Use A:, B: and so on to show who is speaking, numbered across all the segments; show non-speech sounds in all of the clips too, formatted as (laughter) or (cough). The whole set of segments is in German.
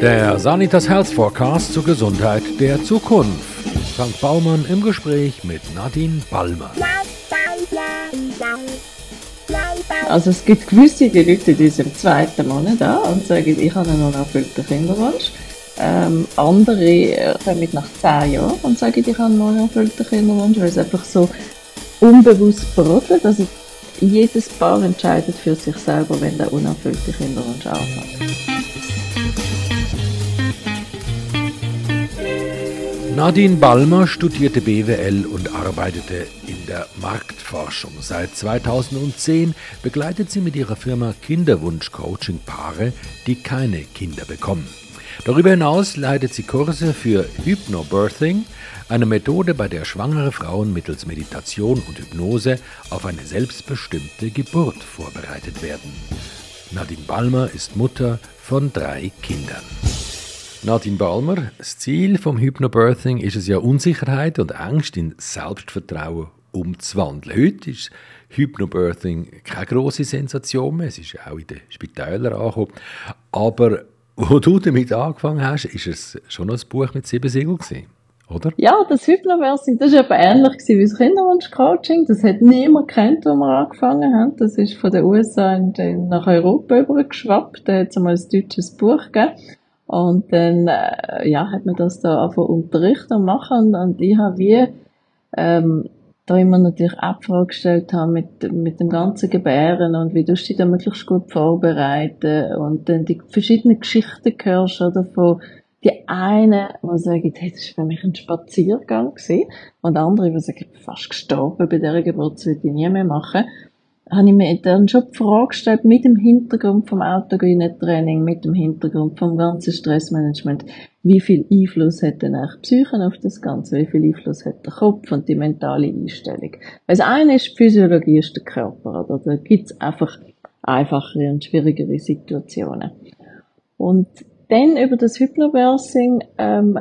A: Der Sanitas Health Forecast zur Gesundheit der Zukunft. Frank Baumann im Gespräch mit Nadine Balmer.
B: Also es gibt gewisse Leute, die sind im zweiten Monat da und sagen, ich habe einen unerfüllten Kinderwunsch. Ähm, andere kommen nach zehn Jahren und sagen, ich habe einen unerfüllten Kinderwunsch, weil es einfach so unbewusst brodelt. Also jedes Paar entscheidet für sich selber, wenn der unerfüllte Kinderwunsch anfängt.
A: Nadine Balmer studierte BWL und arbeitete in der Marktforschung. Seit 2010 begleitet sie mit ihrer Firma Kinderwunsch-Coaching Paare, die keine Kinder bekommen. Darüber hinaus leitet sie Kurse für Hypnobirthing, eine Methode, bei der schwangere Frauen mittels Meditation und Hypnose auf eine selbstbestimmte Geburt vorbereitet werden. Nadine Balmer ist Mutter von drei Kindern. Nadine Balmer, das Ziel vom Hypnobirthing ist es ja, Unsicherheit und Angst in Selbstvertrauen umzuwandeln. Heute ist Hypnobirthing keine große Sensation mehr, es ist auch in den Spitälern angekommen. Aber wo du damit angefangen hast, ist es schon ein Buch mit sieben Siegeln oder?
B: Ja, das Hypnobirthing, das war eben ähnlich wie das Kinderwunsch-Coaching. Das hat niemand kennt, wo wir angefangen haben. Das ist von den USA nach Europa übergeschwappt. Da hat es einmal ein deutsches Buch gegeben. Und dann, äh, ja, hat man das da einfach unterrichten und machen. Und ich habe wie, ähm, da immer natürlich auch Frage gestellt haben mit, mit dem ganzen Gebären und wie du dich da möglichst gut vorbereiten und dann die verschiedenen Geschichten hörst, oder, von die eine, die sagen, hey, das war für mich ein Spaziergang gewesen, und andere, die sagen, ich bin fast gestorben bei dieser Geburt, das würde ich nie mehr machen habe ich mir dann schon die Frage gestellt, mit dem Hintergrund vom autogenen Training, mit dem Hintergrund vom ganzen Stressmanagement, wie viel Einfluss hat denn eigentlich Psyche auf das Ganze, wie viel Einfluss hat der Kopf und die mentale Einstellung. Also eine ist die Physiologie, ist der Körper, oder? Da gibt's einfach einfachere und schwierigere Situationen. Und dann über das Hypnobirthing ähm,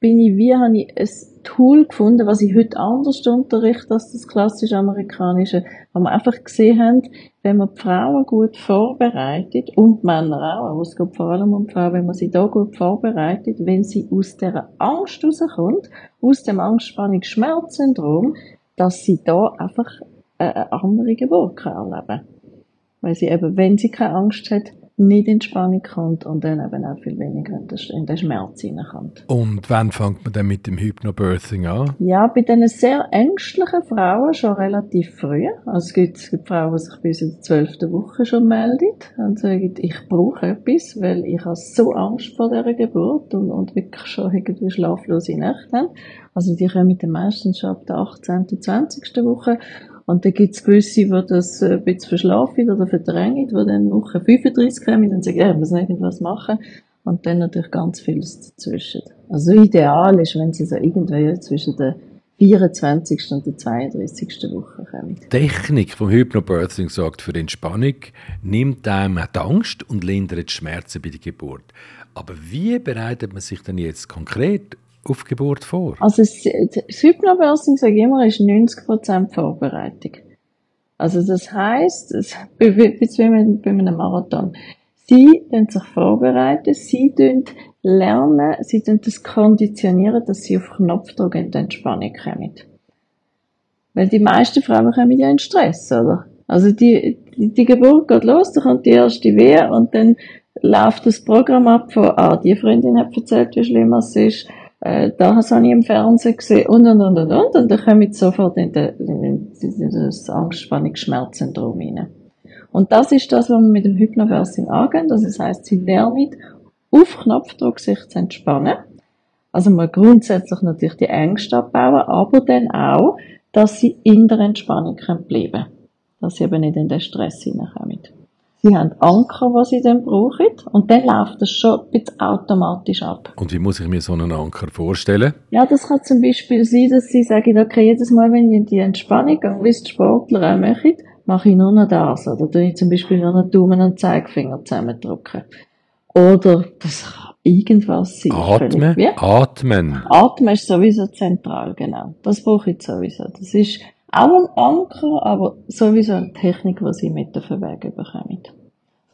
B: bin ich wie, habe ich ein Tool gefunden, was ich heute anders unterrichte als das klassisch amerikanische, wo wir einfach gesehen haben, wenn man die Frauen gut vorbereitet, und Männer auch, aber es geht vor allem um die Frauen, wenn man sie da gut vorbereitet, wenn sie aus dieser Angst rauskommt, aus dem Angstspannungsschmerzsyndrom, dass sie da einfach eine andere Geburt erleben kann. Weil sie eben, wenn sie keine Angst hat, nicht in Spannung kommt und dann eben auch viel weniger in den Schmerz hineinkommt.
A: Und wann fängt man dann mit dem Hypnobirthing an?
B: Ja, bei diesen sehr ängstlichen Frauen schon relativ früh. Also es gibt, Frauen, die sich bis in der zwölften Woche schon melden und sagen, ich brauche etwas, weil ich habe so Angst vor dieser Geburt und, und wirklich schon irgendwie schlaflose Nächte haben. Also die kommen meistens schon ab der 18. 20. Woche und dann gibt's gewisse, die das äh, ein bisschen verschlafen oder verdrängen, die dann Woche 35 kommen und sagen, ja, ich muss irgendwas machen. Und dann natürlich ganz vieles dazwischen. Also ideal ist, wenn sie so irgendwie zwischen der 24. und der 32. Woche kommen.
A: Technik vom Hypnobirthing sorgt für Entspannung, nimmt einem die Angst und lindert die Schmerzen bei der Geburt. Aber wie bereitet man sich denn jetzt konkret auf Geburt vor?
B: Also das, Hypnobirthing, sage ich immer, ist 90% Vorbereitung. Also das heisst, es, (laughs) jetzt wie bei einem Marathon, sie tun sich vorbereiten, sie lernen, sie das konditionieren, dass sie auf Knopfdruck in die Entspannung kommen. Weil die meisten Frauen kommen ja in Stress, oder? Also die, die, die Geburt geht los, da kommt die erste Wehe und dann läuft das Programm ab von, ah, die Freundin hat erzählt, wie schlimm es ist, äh, das habe ich im Fernsehen gesehen und und und und und und dann komme ich sofort in, de, in, in das Angstspannungsschmerzsyndrom rein. Und das ist das, was wir mit dem Hypnoversing angehen. Das heißt, sie lernen auf Knopfdruck sich zu entspannen. Also mal grundsätzlich natürlich die Ängste abbauen, aber dann auch, dass sie in der Entspannung bleiben können. Dass sie eben nicht in den Stress hineinkommen. Sie haben Anker, die sie dann brauchen. Und dann läuft das schon ein bisschen automatisch ab.
A: Und wie muss ich mir so einen Anker vorstellen?
B: Ja, das kann zum Beispiel sein, dass sie sagen, okay, jedes Mal, wenn ich in die Entspannung gehe, wie es die Sportler auch machen, mache ich nur noch das. Oder tue ich zum Beispiel nur noch Daumen und Zeigefinger zusammendrücken. Oder das kann irgendwas sein.
A: Atmen. Atmen.
B: Atmen ist sowieso zentral, genau. Das brauche ich sowieso. Das ist auch ein Anker, aber sowieso eine Technik, die sie mit auf den Weg bekommen.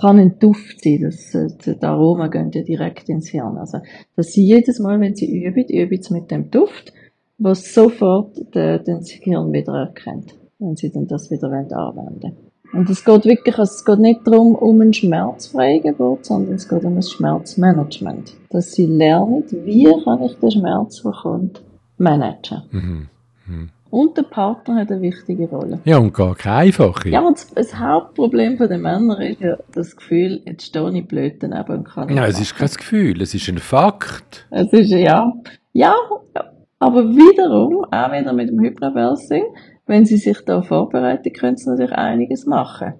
B: Kann ein Duft sein, das, äh, die Aromen gehen ja direkt ins Hirn. Also, dass sie jedes Mal, wenn sie üben, üben sie mit dem Duft, was sofort den, den Hirn wieder erkennt, wenn sie dann das wieder anwenden Und es geht wirklich, also es geht nicht darum, um eine schmerzfreie Geburt, sondern es geht um ein Schmerzmanagement. Dass sie lernen, wie kann ich den Schmerz, der kommt, managen. Mhm. Mhm. Und der Partner hat eine wichtige Rolle.
A: Ja, und gar keine einfache.
B: Ja, und das Hauptproblem der Männer ist ja das Gefühl, jetzt stehe ich blöd daneben und kann
A: nicht Ja, es ist kein Gefühl, es ist ein Fakt.
B: Es ist, ja, ja, aber wiederum, auch wieder mit dem Hypnobirthing, wenn sie sich da vorbereiten, können sie natürlich einiges machen.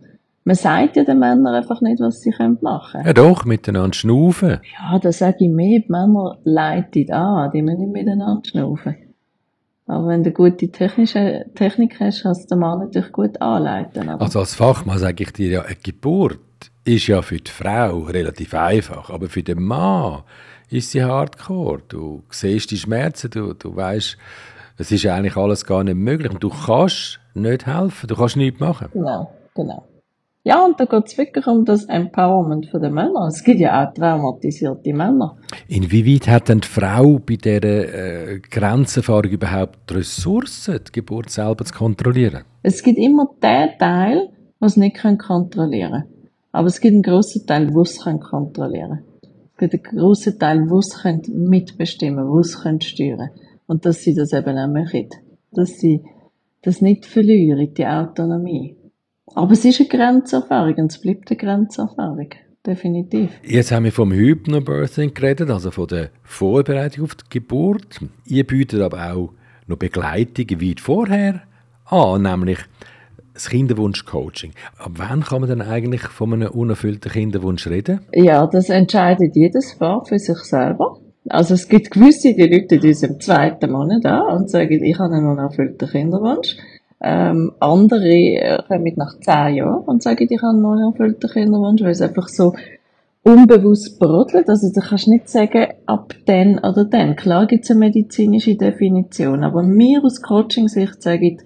B: Man sagt ja den Männern einfach nicht, was sie machen können.
A: Ja doch, miteinander schnaufen.
B: Ja, da sage ich mehr, die Männer leiten an, die müssen nicht miteinander schnaufen. Aber wenn du gute technische Technik hast, kannst du den Mann natürlich gut anleiten.
A: Also als Fachmann sage ich dir ja, eine Geburt ist ja für die Frau relativ einfach, aber für den Mann ist sie hardcore. Du siehst die Schmerzen, du, du weißt, es ist eigentlich alles gar nicht möglich und du kannst nicht helfen, du kannst nichts machen.
B: Genau, genau. Ja, und da geht es wirklich um das Empowerment der Männer. Es gibt ja auch traumatisierte Männer.
A: Inwieweit hat denn die Frau bei dieser äh, Grenzerfahrung überhaupt Ressourcen, die Geburt selber zu kontrollieren?
B: Es gibt immer den Teil, was nicht kontrollieren können. Aber es gibt einen grossen Teil, wo es kontrollieren können. Es gibt einen grossen Teil, wo es mitbestimmen wo es steuern Und dass sie das eben auch machen. Dass sie das nicht verlieren, die Autonomie. Aber es ist eine Grenzerfahrung und es bleibt eine Grenzerfahrung. Definitiv.
A: Jetzt haben wir vom Hypnobirthing geredet, also von der Vorbereitung auf die Geburt. Ihr bietet aber auch noch Begleitungen weit vorher an, nämlich das Kinderwunsch-Coaching. Ab wann kann man denn eigentlich von einem unerfüllten Kinderwunsch reden?
B: Ja, das entscheidet jedes Paar für sich selber. Also es gibt gewisse, die Leute in unserem zweiten Monat an und sagen, ich habe einen unerfüllten Kinderwunsch. Ähm, andere äh, kommen nach zehn Jahren und sagen, ich habe einen neu erfüllten Kinderwunsch, weil es einfach so unbewusst brodelt. Also du kannst nicht sagen, ab dann oder dann. Klar gibt es eine medizinische Definition, aber mir aus Coaching-Sicht sage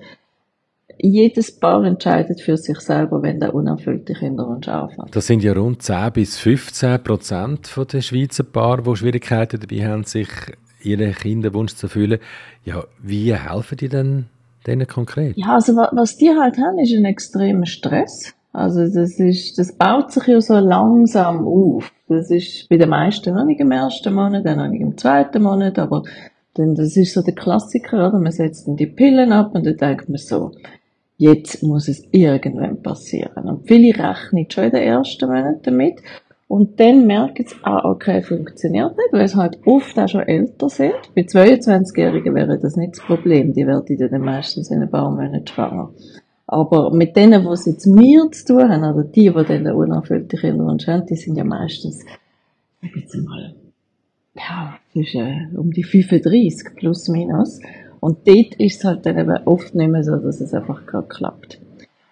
B: jedes Paar entscheidet für sich selber, wenn der unerfüllte Kinderwunsch anfängt.
A: Das sind ja rund 10 bis 15 Prozent der Schweizer Paare, die Schwierigkeiten dabei haben, sich ihren Kinderwunsch zu erfüllen. Ja, wie helfen die denn denen konkret?
B: Ja, also was die halt haben, ist ein extremer Stress. Also das ist, das baut sich ja so langsam auf. Das ist bei den meisten noch nicht im ersten Monat, dann noch nicht im zweiten Monat, aber dann, das ist so der Klassiker, oder? Man setzt dann die Pillen ab und dann denkt man so, jetzt muss es irgendwann passieren. Und viele rechnen schon in den ersten Monaten damit. Und dann merken sie, ah, okay, funktioniert nicht, weil sie halt oft auch schon älter sind. Bei 22-Jährigen wäre das nicht das Problem. Die werden dann meistens in ein paar Monaten schwanger. Aber mit denen, die es jetzt mir zu tun haben, oder die, die dann den unerfüllten Kinderwunsch haben, die sind ja meistens, sag jetzt mal, ja, zwischen, um die 35 plus minus. Und dort ist es halt dann eben oft nicht mehr so, dass es einfach gerade klappt.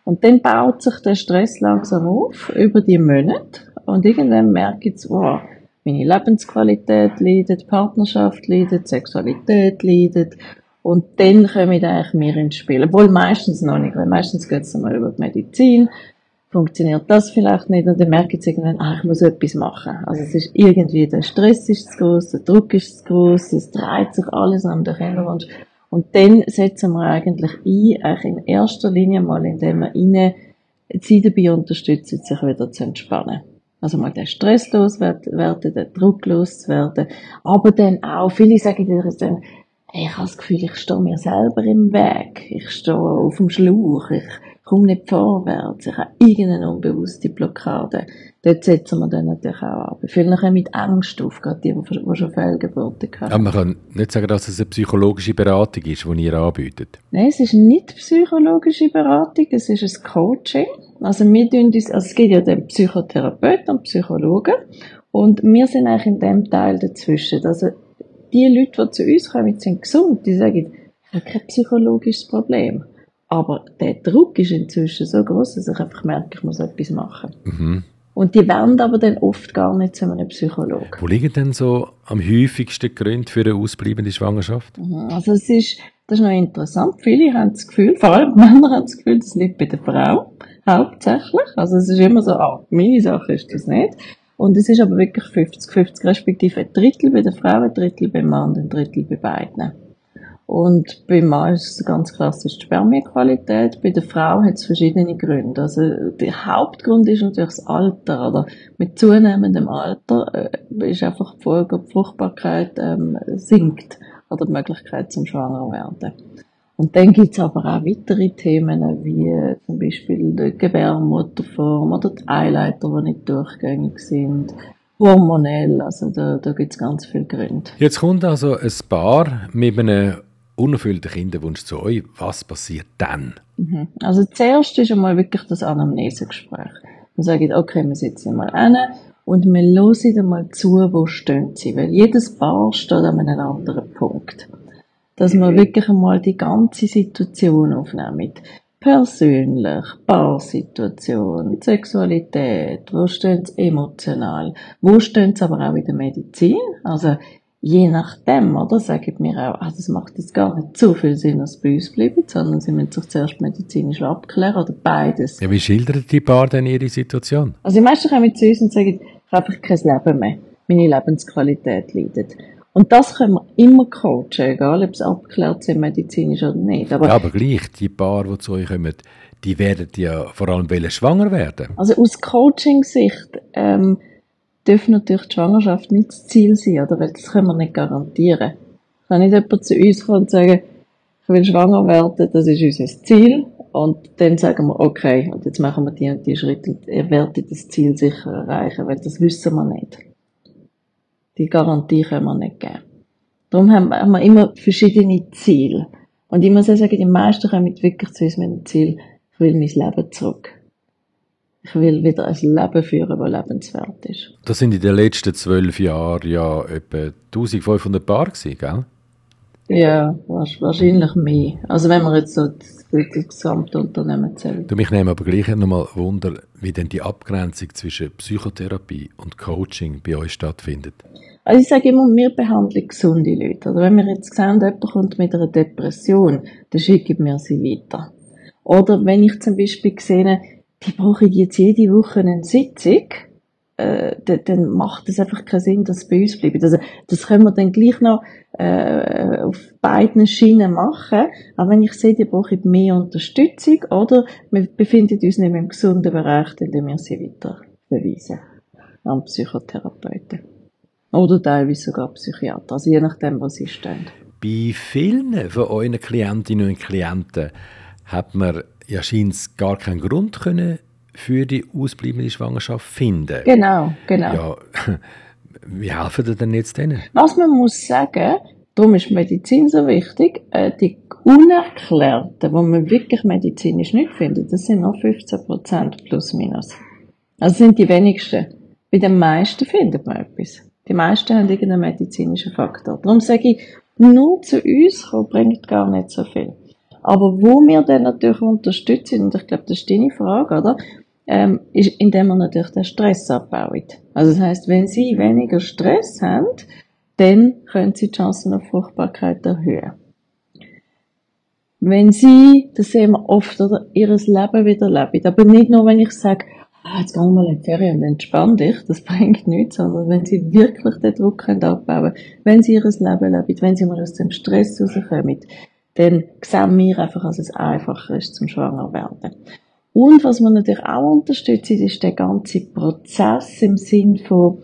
B: Und dann baut sich der Stress langsam auf, über die Monate. Und irgendwann merke ich, wow, meine Lebensqualität leidet, Partnerschaft leidet, Sexualität leidet. Und dann komme ich eigentlich mehr ins Spiel. Obwohl meistens noch nicht, weil meistens geht es mal über die Medizin. Funktioniert das vielleicht nicht und dann merke ich irgendwann, ah, ich muss etwas machen. Also es ist irgendwie, der Stress ist zu groß, der Druck ist zu groß, es dreht sich alles an den Kinderwunsch. Und dann setzen wir eigentlich ein, eigentlich in erster Linie mal, indem wir ihnen sie dabei unterstützen, sich wieder zu entspannen. Also mal den Stress loswerden, den Druck loswerden. Aber dann auch, viele sagen dir dann, ich habe das Gefühl, ich stehe mir selber im Weg. Ich stehe auf dem Schlauch. Ich komme nicht vorwärts. Ich habe irgendeine unbewusste Blockade. Dort setzen wir dann natürlich auch an. Viele kommen mit Angst auf, gerade die, die schon Fehlgeburten
A: haben. Aber man kann nicht sagen, dass es eine psychologische Beratung ist, die ihr anbietet.
B: Nein, es ist nicht psychologische Beratung, es ist ein Coaching. Also wir tun uns, also es gibt ja den Psychotherapeuten und Psychologen und wir sind eigentlich in dem Teil dazwischen. Also die Leute, die zu uns kommen, sind gesund, die sagen, ich habe kein psychologisches Problem. Aber der Druck ist inzwischen so groß, dass ich einfach merke, ich muss etwas machen. Mhm. Und die werden aber dann oft gar nicht zu einem Psychologen.
A: Wo liegen denn so am häufigsten Gründe für eine ausbleibende Schwangerschaft?
B: Mhm. Also es ist, das ist noch interessant. Viele haben das Gefühl, vor allem Männer haben das Gefühl, das liegt bei der Frau. hauptsächlich. Also es ist immer so, ah, meine Sache ist das nicht. Und es ist aber wirklich 50-50, respektive ein Drittel bei der Frau, ein Drittel beim Mann und ein Drittel bei beiden. Und beim Mann ist es ganz klassisch die Spermienqualität. Bei der Frau hat es verschiedene Gründe. Also der Hauptgrund ist natürlich das Alter. Oder mit zunehmendem Alter äh, ist einfach die Folge, die Fruchtbarkeit ähm, sinkt oder die Möglichkeit zum Schwanger werden. Und dann gibt's aber auch weitere Themen, wie äh, zum Beispiel die Gebärmutterform oder die Eileiter, die nicht durchgängig sind, hormonell, also da, da gibt's ganz viele Gründe.
A: Jetzt kommt also ein Paar mit einem unerfüllten Kinderwunsch zu euch. Was passiert dann?
B: Mhm. Also zuerst ist einmal wirklich das Anamnesegespräch. Wir sagen, okay, wir sitzen mal an und wir hören einmal zu, wo stehen sie, weil jedes Paar steht an einem anderen Punkt dass man wirklich einmal die ganze Situation aufnimmt. Persönlich, Paarsituation, Sexualität, wo stehen sie emotional, wo stehen sie aber auch in der Medizin, also je nachdem, oder, sage ich mir auch, ah, das macht jetzt gar nicht so viel Sinn, dass bei uns bleiben, sondern sie müssen sich zuerst medizinisch abklären, oder beides.
A: Ja, wie schildert die Paar denn ihre Situation?
B: Also die meisten kommen zu uns und sagen, ich habe einfach kein Leben mehr. Meine Lebensqualität leidet. Und das können wir immer coachen, egal ob es abgeklärt sind, medizinisch oder nicht.
A: Aber, ja, aber gleich, die Paar, die zu euch kommen, die werden ja vor allem schwanger werden.
B: Also aus Coaching-Sicht ähm, dürfen natürlich die Schwangerschaft nicht das Ziel sein, oder? Weil das können wir nicht garantieren. Kann nicht jemand zu uns kommen und sagen, ich will schwanger werden, das ist unser Ziel. Und dann sagen wir, okay, und jetzt machen wir die und die Schritte und ihr werdet das Ziel sicher erreichen, weil das wissen wir nicht. Die Garantie können wir nicht geben. Darum haben wir immer verschiedene Ziele. Und ich muss auch sagen, die meisten kommen wirklich zu uns mit dem Ziel, ich will mein Leben zurück. Ich will wieder ein Leben führen, das lebenswert ist.
A: Das sind in den letzten zwölf Jahren ja etwa 1500 Paar gewesen, gell?
B: Ja, wahrscheinlich mehr. Also wenn wir jetzt so das, das gesamte Unternehmen zählen.
A: Du, mich nehme aber gleich nochmal Wunder, wie denn die Abgrenzung zwischen Psychotherapie und Coaching bei euch stattfindet.
B: Also ich sage immer, wir behandeln gesunde Leute. Oder wenn wir jetzt sehen, jemand kommt mit einer Depression, dann schicken wir sie weiter. Oder wenn ich zum Beispiel sehe, die brauchen jetzt jede Woche eine Sitzung, äh, dann macht es einfach keinen Sinn, dass sie bei uns bleiben. Also, das können wir dann gleich noch äh, auf beiden Schienen machen. Aber wenn ich sehe, die brauchen mehr Unterstützung oder wir befinden uns nicht mehr im gesunden Bereich, dann wir sie weiter verweisen an Psychotherapeuten. Oder teilweise sogar Psychiater, also je nachdem, wo sie stehen.
A: Bei vielen von euren Klientinnen und Klienten hat man ja scheinbar gar keinen Grund können für die ausbleibende Schwangerschaft finden.
B: Genau, genau. Ja, (laughs)
A: wie helfen ihr denn jetzt denen?
B: Was man muss sagen, darum ist Medizin so wichtig, äh, die Unerklärten, wo man wirklich medizinisch nicht findet, das sind noch 15 Prozent plus minus. Also sind die wenigsten. Bei den meisten findet man etwas. Die meisten haben irgendeinen medizinischen Faktor. Darum sage ich, nur zu uns kommen bringt gar nicht so viel. Aber wo wir dann natürlich unterstützen, und ich glaube, das ist deine Frage, oder? ähm, ist, indem man natürlich den Stress abbaut. Also das heißt, wenn Sie weniger Stress haben, dann können Sie die Chancen auf Fruchtbarkeit erhöhen. Wenn Sie, das sehen wir oft, oder, Ihres Leben wieder leben, aber nicht nur, wenn ich sage, ah, jetzt geh mal in die Ferien und entspann dich, das (laughs) bringt nichts, sondern wenn Sie wirklich den Druck können abbauen wenn Sie Ihres Leben leben, wenn Sie mal aus dem Stress rauskommen, dann sehen wir einfach, dass es einfacher ist zum Schwanger werden. Und was man natürlich auch unterstützt, ist der ganze Prozess im Sinn von,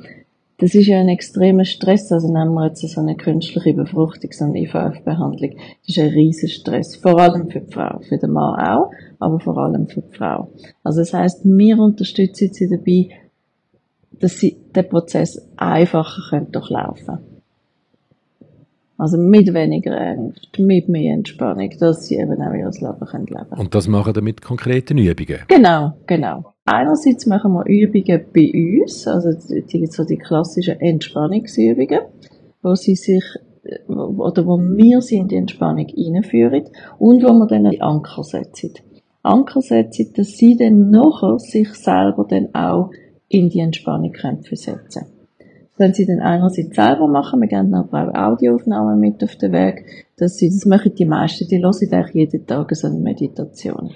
B: das ist ja ein extremer Stress, also nehmen wir jetzt so eine künstliche Befruchtung, so eine IVF-Behandlung. Das ist ein riesen Stress, vor allem für die Frau, für den Mann auch, aber vor allem für die Frau. Also das heißt, wir unterstützen sie dabei, dass sie den Prozess einfacher durchlaufen können. Also mit weniger Angst, mit mehr Entspannung, dass sie eben auch ihr Leben können leben
A: Und das machen wir mit konkreten Übungen?
B: Genau, genau. Einerseits machen wir Übungen bei uns, also die, so die klassischen Entspannungsübungen, wo sie sich oder wo wir sie in die Entspannung einführen und wo wir dann die Anker setzen. Anker setzen, dass sie dann nachher sich selber dann auch in die Entspannung versetzen können können sie dann einerseits selber machen, wir geben auch Audioaufnahmen mit auf den Weg, dass sie, das machen die meisten, die hören eigentlich jeden Tag so eine Meditation.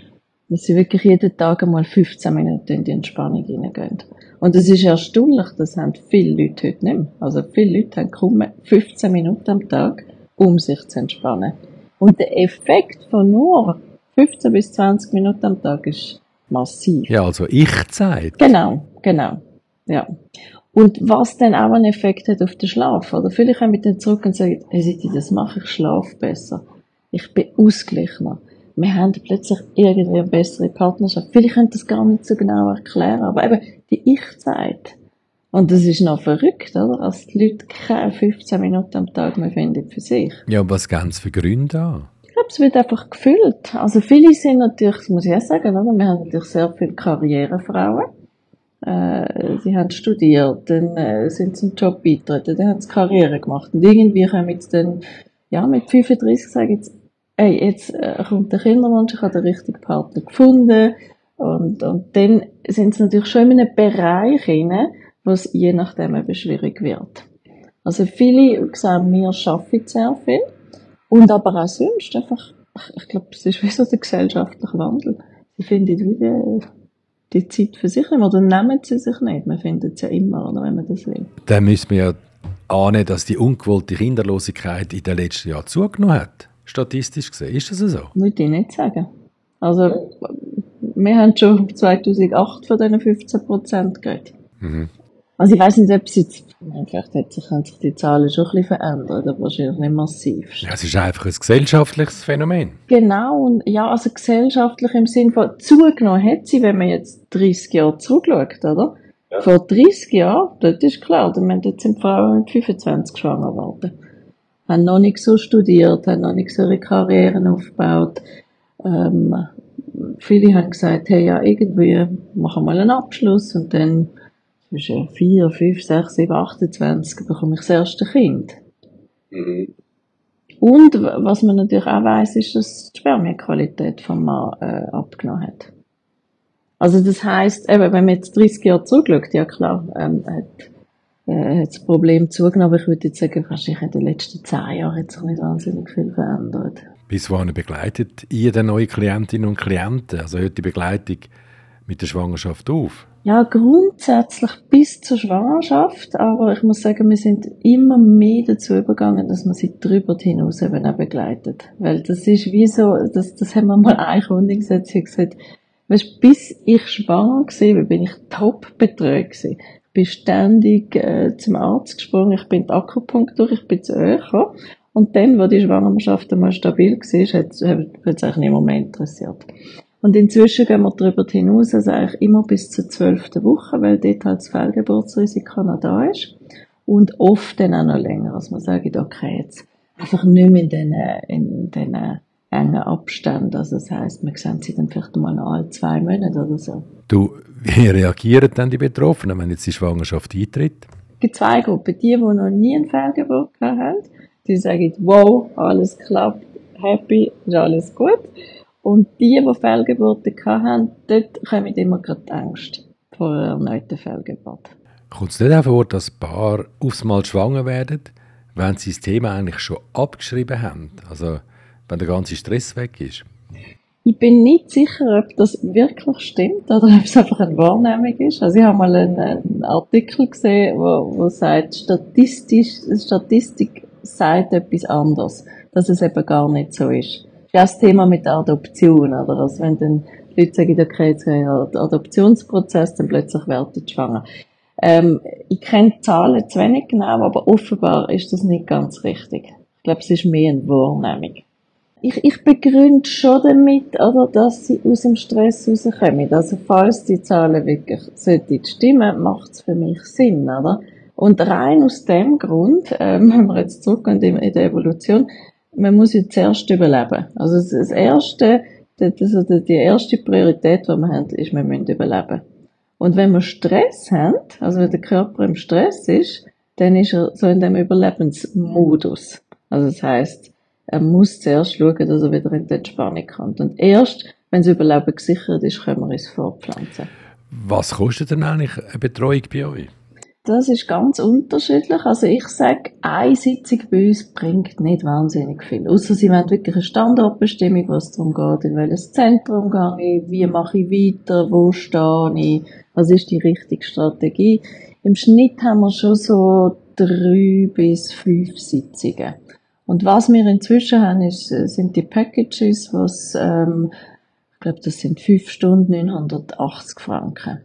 B: dass sie wirklich jeden Tag einmal 15 Minuten in die Entspannung hineingehen. Und es ist erstaunlich, das haben viele Leute heute nicht mehr. Also viele Leute haben kaum 15 Minuten am Tag, um sich zu entspannen. Und der Effekt von nur 15 bis 20 Minuten am Tag ist massiv.
A: Ja, also Ich-Zeit.
B: Genau, genau. Ja. Und was dann auch einen Effekt hat auf den Schlaf, oder? Viele kommen dann zurück und sagen, hey, Siti, das mache ich, schlaf besser. Ich bin ausgeglichener. Wir haben plötzlich irgendwie eine bessere Partnerschaft. Viele können das gar nicht so genau erklären, aber eben die Ich-Zeit. Und das ist noch verrückt, oder? Als die Leute keine 15 Minuten am Tag mehr finden für sich.
A: Ja, was ganz für Gründe an?
B: Ich glaube, es wird einfach gefüllt. Also viele sind natürlich, das muss ich auch sagen, oder? Wir haben natürlich sehr viele Karrierefrauen äh, sie haben studiert, dann äh, sind sie im Job beitreten, dann haben sie Karriere gemacht. Und irgendwie kommen jetzt dann, ja, mit 35 sagen jetzt, ey, jetzt äh, kommt der Kinderwunsch, ich habe den richtigen Partner gefunden. Und, und dann sind sie natürlich schon in einem Bereich hinein, wo es je nachdem eben schwierig wird. Also viele sagen, wir arbeiten sehr viel. Und aber auch sonst einfach, ich glaube, es ist wie so der gesellschaftliche Wandel. Sie finden wieder die Zeit für sich nehmen oder nehmen sie sich nicht. Man findet es ja immer, oder, wenn man das will.
A: Dann müssen wir ja ahnen, dass die ungewollte Kinderlosigkeit in den letzten Jahren zugenommen hat. Statistisch gesehen. Ist das so?
B: Würde ich nicht sagen. Also, wir haben schon 2008 von diesen 15 Prozent geredet. Mhm. Also ich weiß nicht, ob es jetzt, vielleicht hat sich, haben sich die Zahlen schon ein bisschen verändert, aber wahrscheinlich nicht massiv.
A: Ja, es ist einfach ein gesellschaftliches Phänomen.
B: Genau, und ja, also gesellschaftlich im Sinn von zugenommen hat sie, wenn man jetzt 30 Jahre zurückschaut, oder? Ja. Vor 30 Jahren, dort ist klar, dort sind Frauen mit 25 schwanger geworden. Haben noch nicht so studiert, haben noch nicht so ihre Karrieren aufgebaut. Ähm, viele haben gesagt, hey, ja, irgendwie machen wir mal einen Abschluss und dann zwischen 4, 5, 6, 7, 28 bekomme ich das erste Kind. Mhm. Und was man natürlich auch weiss, ist, dass die Spermienqualität vom Mann äh, abgenommen hat. Also das heisst, eben, wenn man jetzt 30 Jahre zurückschaut, ja klar, ähm, hat, äh, hat das Problem zugenommen, aber ich würde jetzt sagen, wahrscheinlich in den letzten 10 Jahren hat sich nicht wahnsinnig viel verändert.
A: Bis wann begleitet ihr den neuen Klientinnen und Klienten? Also hört die Begleitung mit der Schwangerschaft auf?
B: Ja, grundsätzlich bis zur Schwangerschaft, aber ich muss sagen, wir sind immer mehr dazu übergegangen, dass man sie darüber hinaus eben auch begleitet. Weil das ist wie so, das, das haben wir mal eine Kundin gesagt, sie gesagt, weißt, bis ich schwanger war, bin ich top betreut gewesen. Ich bin ständig äh, zum Arzt gesprungen, ich bin die Akupunktur, ich bin zu euch Und dann, wo die Schwangerschaft einmal stabil war, hat es eigentlich niemand mehr interessiert. Und inzwischen gehen wir darüber hinaus, also eigentlich immer bis zur zwölften Woche, weil dort halt das Fehlgeburtsrisiko noch da ist. Und oft dann auch noch länger, als man sagt, okay, jetzt einfach nicht mehr in diesen, in diesen engen Abständen. Also das heisst, wir sehen sie dann vielleicht mal alle zwei Monate oder so.
A: Du, wie reagieren dann die Betroffenen, wenn jetzt die Schwangerschaft eintritt?
B: Es gibt zwei Gruppen. Die, die noch nie eine Fehlgeburt haben, die sagen, wow, alles klappt, happy, ist alles gut. Und die, die Fehlgeburten hatten, dort kommen immer gerade Angst vor einer erneuten Fehlgeburt.
A: Kommt es nicht auch vor, dass Paar aufs Mal schwanger werden, wenn sie das Thema eigentlich schon abgeschrieben haben? Also, wenn der ganze Stress weg ist?
B: Ich bin nicht sicher, ob das wirklich stimmt oder ob es einfach eine Wahrnehmung ist. Also ich habe mal einen, einen Artikel gesehen, wo, wo sagt, statistisch, Statistik sagt etwas anderes, dass es eben gar nicht so ist das Thema mit der Adoption, oder? Also wenn dann Leute sagen, okay, jetzt den Adoptionsprozess, dann plötzlich werden sie schwanger. Ähm, ich kenne die Zahlen zu wenig genau, aber offenbar ist das nicht ganz richtig. Ich glaube, es ist mehr eine Wahrnehmung. Ich, ich begründe schon damit, oder, dass sie aus dem Stress rauskommen. Also falls die Zahlen wirklich sollten stimmen, macht es für mich Sinn, oder? Und rein aus dem Grund, ähm, (laughs) wenn wir jetzt zurückgehen in der Evolution, man muss ja zuerst überleben. Also das erste, das, also die erste Priorität, die wir haben, ist, wir müssen überleben. Und wenn wir Stress haben, also wenn der Körper im Stress ist, dann ist er so in dem Überlebensmodus. Also das heißt, er muss zuerst schauen, dass er wieder in die Entspannung kommt. Und erst, wenn das Überleben gesichert ist, können wir uns fortpflanzen.
A: Was kostet denn eigentlich eine Betreuung bei euch?
B: Das ist ganz unterschiedlich. Also ich sage, eine Sitzung bei uns bringt nicht wahnsinnig viel. Außer sie wollen wirklich eine Standortbestimmung, was darum geht, in welches Zentrum gehe ich, wie mache ich weiter, wo stehe ich, was ist die richtige Strategie. Im Schnitt haben wir schon so drei bis fünf Sitzungen. Und was wir inzwischen haben, ist, sind die Packages, was, ähm, ich glaube, das sind fünf Stunden 980 Franken.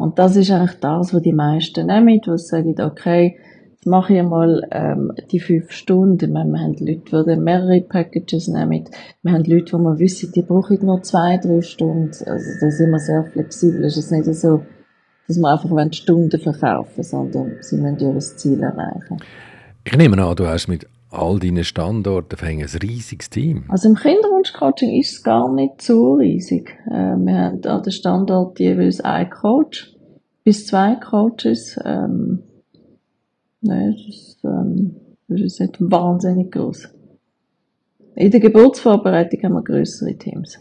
B: Und das ist eigentlich das, was die meisten nehmen, die sagen, okay, jetzt mache ich mal ähm, die fünf Stunden. Wir haben Leute, die mehrere Packages nehmen. Wir haben Leute, die wissen, die brauchen nur zwei, drei Stunden. Also da sind wir sehr flexibel. Es ist nicht so, dass wir einfach Stunden verkaufen sondern sie müssen ihr Ziel erreichen.
A: Ich nehme an, du hast mit all deinen Standorten ein riesiges Team.
B: Also im Kinderwunschcoaching ist es gar nicht so riesig. Äh, wir haben an den Standort jeweils einen Coach, bis zwei Coaches. Ähm, nein, das ist, ähm, das ist nicht wahnsinnig groß. In der Geburtsvorbereitung haben wir größere Teams.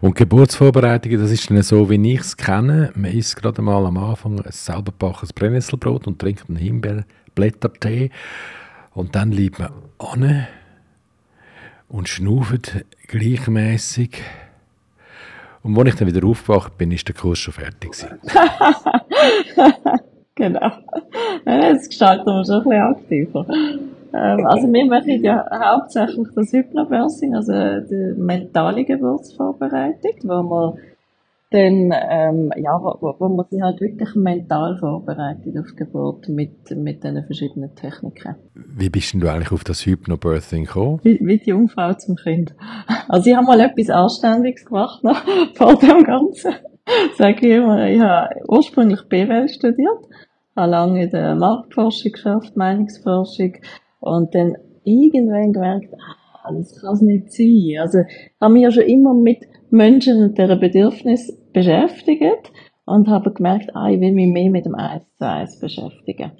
A: Und Geburtsvorbereitung, das ist dann so, wie ich es kenne. Man isst gerade mal am Anfang ein selber gebackenes Brennnesselbrot und trinkt einen Himbeerblättertee. Und dann liegt man an und schnauft gleichmäßig. Und als ich dann wieder aufgewacht bin, ist der Kurs schon fertig (laughs)
B: genau. Jetzt gestalten wir schon ein bisschen aktiver. Ähm, also wir machen ja hauptsächlich das Hypnobirthing, also die mentale Geburtsvorbereitung, wo wir dann, ähm, ja, wo, wo man sich halt wirklich mental vorbereitet auf die Geburt mit, mit diesen verschiedenen Techniken.
A: Wie bist denn du eigentlich auf das Hypnobirthing gekommen?
B: Wie, wie die Jungfrau zum Kind. Also ich habe mal etwas Anständiges gemacht noch, (laughs) vor dem Ganzen. Sage ich immer, ich habe ursprünglich BWL studiert, habe lange in der Marktforschung geschafft, Meinungsforschung und dann irgendwann gemerkt, ah, das kann es nicht sein. Also habe mich ja schon immer mit Menschen und deren Bedürfnis beschäftigt und habe gemerkt, ah, ich will mich mehr mit dem 1 zu 1 beschäftigen.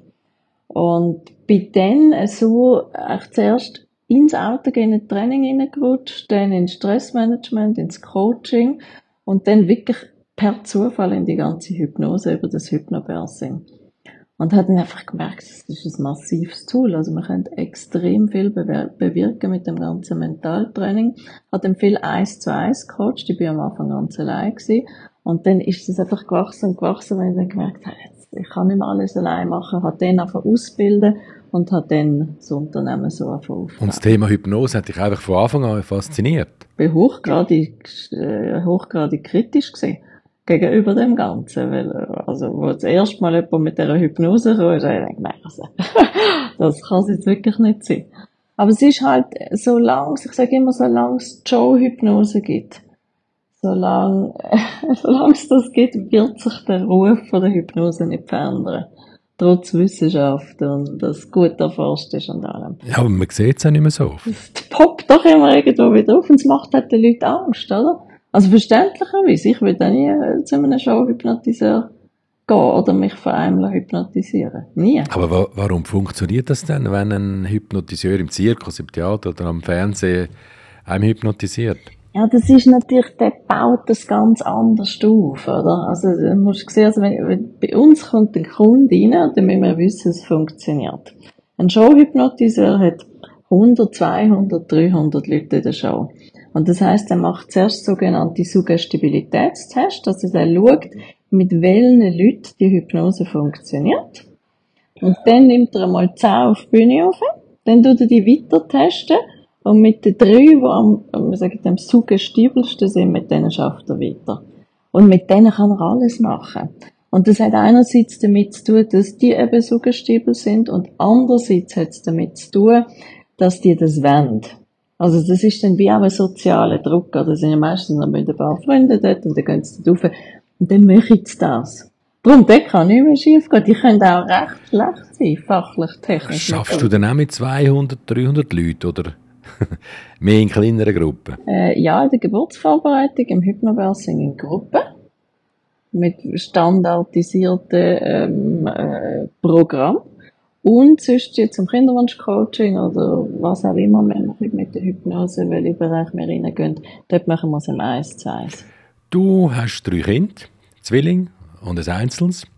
B: Und bin dann so auch zuerst ins Auto gehen, in Training hineingerutscht, dann ins Stressmanagement, ins Coaching und dann wirklich per Zufall in die ganze Hypnose über das Hypnobirthing. Und hat dann einfach gemerkt, das ist ein massives Tool. Also man könnte extrem viel bewirken mit dem ganzen Mentaltraining. Hat dann viel eins zu eins gecoacht. Ich bin am Anfang ganz allein gewesen. Und dann ist es einfach gewachsen und gewachsen, weil ich dann gemerkt habe, ich kann nicht mehr alles allein machen. Hat dann einfach ausbilden und hat dann das Unternehmen so
A: aufgebaut. Und das Thema Hypnose hat dich einfach von Anfang an fasziniert?
B: Ich bin hochgradig, äh, hochgradig kritisch gesehen gegenüber dem Ganzen. Weil, also, wo das erste Mal jemand mit dieser Hypnose kam, ist ich gedacht, also, (laughs) das kann es jetzt wirklich nicht sein. Aber es ist halt, solange, ich sage immer, solange es Joe-Hypnose gibt, solange, (laughs) solange es das gibt, wird sich der Ruf von der Hypnose nicht verändern. Trotz Wissenschaft und das gut erforscht ist und allem.
A: Ja, aber man sieht es ja nicht mehr so oft. Es
B: poppt doch immer irgendwo wieder auf und es macht halt den Leuten Angst, oder? Also verständlicherweise, ich würde nie äh, zu einem Showhypnotiseur gehen oder mich von einem hypnotisieren. Nie.
A: Aber wa warum funktioniert das denn, wenn ein Hypnotiseur im Zirkus, im Theater oder am Fernsehen einem hypnotisiert?
B: Ja, das ist natürlich, der baut das ganz anders auf, oder? Also, du musst sehen, also wenn, wenn, bei uns kommt ein Kunde rein, dann müssen wir wissen, es funktioniert. Ein Showhypnotiseur hat 100, 200, 300 Leute in der Show. Und das heißt, er macht zuerst sogenannte Suggestibilitätstests, also er schaut, mit welchen Leuten die Hypnose funktioniert. Und dann nimmt er einmal 10 auf die Bühne auf, dann tut er die weiter testen und mit den drei, die am, wir sagen, am suggestibelsten sind, mit denen schafft er weiter. Und mit denen kann er alles machen. Und das hat einerseits damit zu tun, dass die eben suggestibel sind und andererseits hat es damit zu tun, dass die das wollen. Also das ist dann wie auch ein sozialer Druck. Da sind ja meistens noch mit ein paar Freunden dort und dann gehen sie rauf und dann machen sie das. Darum, der kann nicht mehr schief gehen. Die können auch recht schlecht sein, fachlich, technisch.
A: Schaffst du dann auch mit 200, 300 Leuten oder (laughs) mehr in kleineren Gruppen?
B: Äh, ja, in der Geburtsvorbereitung im Hypnobirthing in Gruppen mit standardisierten ähm, äh, Programm. Und sonst jetzt zum Kinderwunschcoaching oder was auch immer, wenn wir mit der Hypnose, welchen Bereich wir reingehen, dort machen wir es im 1 zu 1.
A: Du hast drei Kinder, Zwilling und ein Einzelnes. (laughs)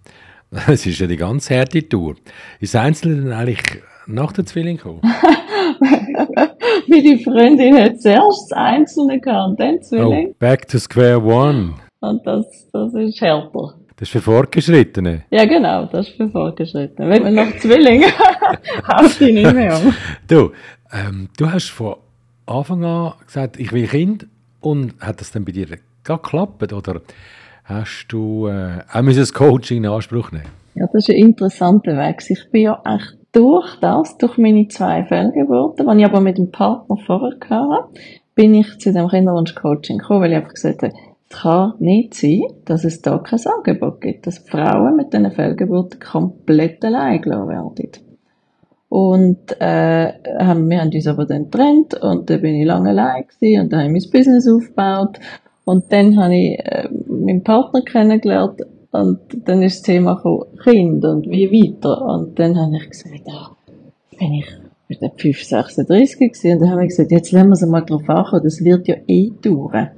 A: Das ist ja die ganz harte Tour. Ist Einzelne dann eigentlich nach der Zwilling gekommen? (laughs)
B: Meine Freundin hat zuerst das Einzelne gehabt und dann Zwilling.
A: Oh, back to square one.
B: Und das, das ist härter.
A: Das ist für Fortgeschrittene.
B: Ja, genau, das ist für Fortgeschrittene. Wenn man nach Zwillingen (laughs) haut die nicht mehr um.
A: Du, ähm, du hast von Anfang an gesagt, ich will Kind. Und hat das dann bei dir geklappt? Oder hast du äh, auch das Coaching in Anspruch nehmen
B: Ja, das ist ein interessanter Weg. Ich bin ja echt durch das, durch meine zwei Fehlgeburten, die ich aber mit dem Partner vorher hatte, bin ich zu dem Kinderwunsch-Coaching gekommen, weil ich einfach gesagt habe, es kann nicht sein, dass es da kein Angebot gibt, dass Frauen mit diesen Fehlgeburten komplett allein gelassen werden. Und äh, haben, wir haben uns aber dann getrennt und dann bin ich lange allein gewesen und dann habe ich mein Business aufgebaut und dann habe ich äh, meinen Partner kennengelernt und dann ist das Thema Kind und wie weiter. Und dann habe ich gesagt, ah, bin ich bin dann 5, 36 gewesen und dann habe ich gesagt, jetzt lassen wir es mal drauf ankommen, das wird ja eh dauern.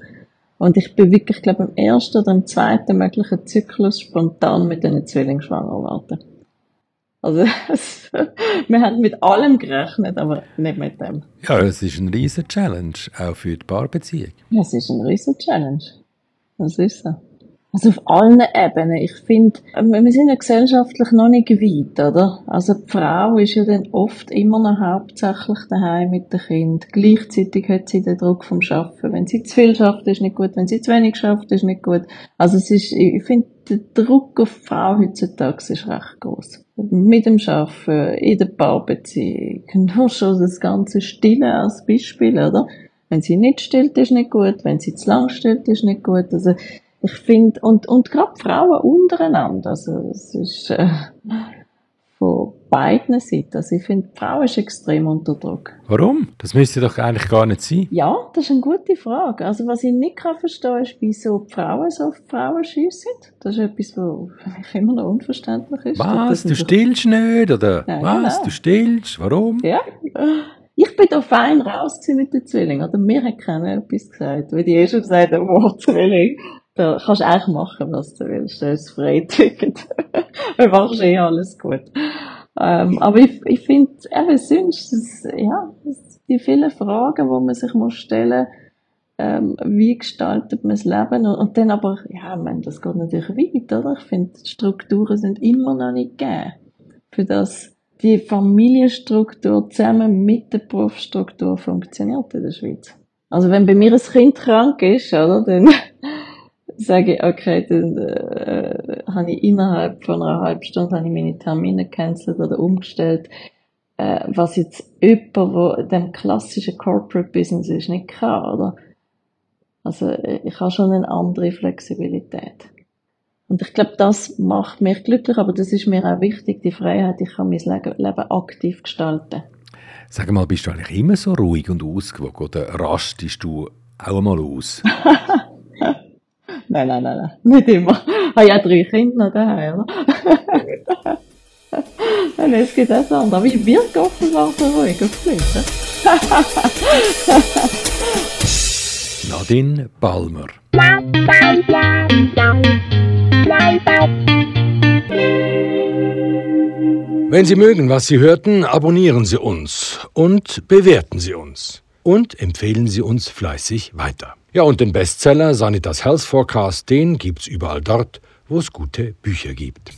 B: Und ich bin wirklich, glaube im ersten oder im zweiten möglichen Zyklus spontan mit diesen Zwillingen schwanger geworden. Also, (laughs) es, wir haben mit allem gerechnet, aber nicht mit dem.
A: Ja, es ist ein riesen Challenge, auch für die Paarbeziehung.
B: Ja, es ist ein riesen Challenge. Das ist so. Also auf allen Ebenen. Ich finde, wir sind ja gesellschaftlich noch nicht weit, oder? Also die Frau ist ja dann oft immer noch hauptsächlich daheim mit dem Kind. Gleichzeitig hat sie den Druck vom Schaffen. Wenn sie zu viel schafft, ist nicht gut. Wenn sie zu wenig schafft, ist nicht gut. Also es ist, ich finde, der Druck auf die Frau heutzutage ist recht groß. Mit dem Schaffen, in der Paarbeziehung, (laughs) nur schon das ganze Stillen als Beispiel, oder? Wenn sie nicht stillt, ist nicht gut. Wenn sie zu lang stillt, ist nicht gut. Also ich finde, und, und gerade Frauen untereinander, also es ist äh, von beiden Seiten. Also ich finde, die Frau ist extrem unter Druck.
A: Warum? Das müsste doch eigentlich gar nicht sein.
B: Ja, das ist eine gute Frage. Also was ich nicht kann verstehen ist, wieso die Frauen so auf die Frauen schiessen. Das ist etwas, was für mich immer noch unverständlich ist.
A: Was? Du stillst nicht? Oder ja, was? Genau. Du stillst? Warum?
B: Ja. Ich bin da fein raus mit den Zwillingen. Oder mir hat keiner etwas gesagt. Weil die eh schon gesagt haben, oh, Zwilling. Da kannst du eigentlich machen, was du willst. Das ist Freiticket. (laughs) du machst eh alles gut. Ähm, aber ich, ich finde, eben sonst, ja, die vielen Fragen, die man sich muss stellen ähm, wie gestaltet man das Leben? Und, und dann aber, ja, meine, das geht natürlich weit, oder? Ich finde, Strukturen sind immer noch nicht gegeben. Für das die Familienstruktur zusammen mit der Berufsstruktur funktioniert in der Schweiz. Also wenn bei mir ein Kind krank ist, oder, dann sage ich, okay, dann äh, habe ich innerhalb von einer halben Stunde habe ich meine Termine gecancelt oder umgestellt, äh, was jetzt jemand, wo dem klassischen Corporate Business ist, nicht kann, oder? Also ich habe schon eine andere Flexibilität. Und ich glaube, das macht mich glücklich, aber das ist mir auch wichtig, die Freiheit, ich kann mein Leben aktiv gestalten.
A: Sag mal, bist du eigentlich immer so ruhig und ausgewogen oder rastest du auch mal aus? (laughs)
B: nein, nein, nein, (laughs) nicht immer. Ich habe ja drei Kinder noch daheim, (laughs) oder? nein, es gibt auch andere. Aber ich wirke offenbar so ruhig auf die (laughs)
A: Nadine Balmer. Wenn Sie mögen, was Sie hörten, abonnieren Sie uns und bewerten Sie uns. Und empfehlen Sie uns fleißig weiter. Ja, und den Bestseller Sanitas Health Forecast, den gibt's überall dort, wo es gute Bücher gibt.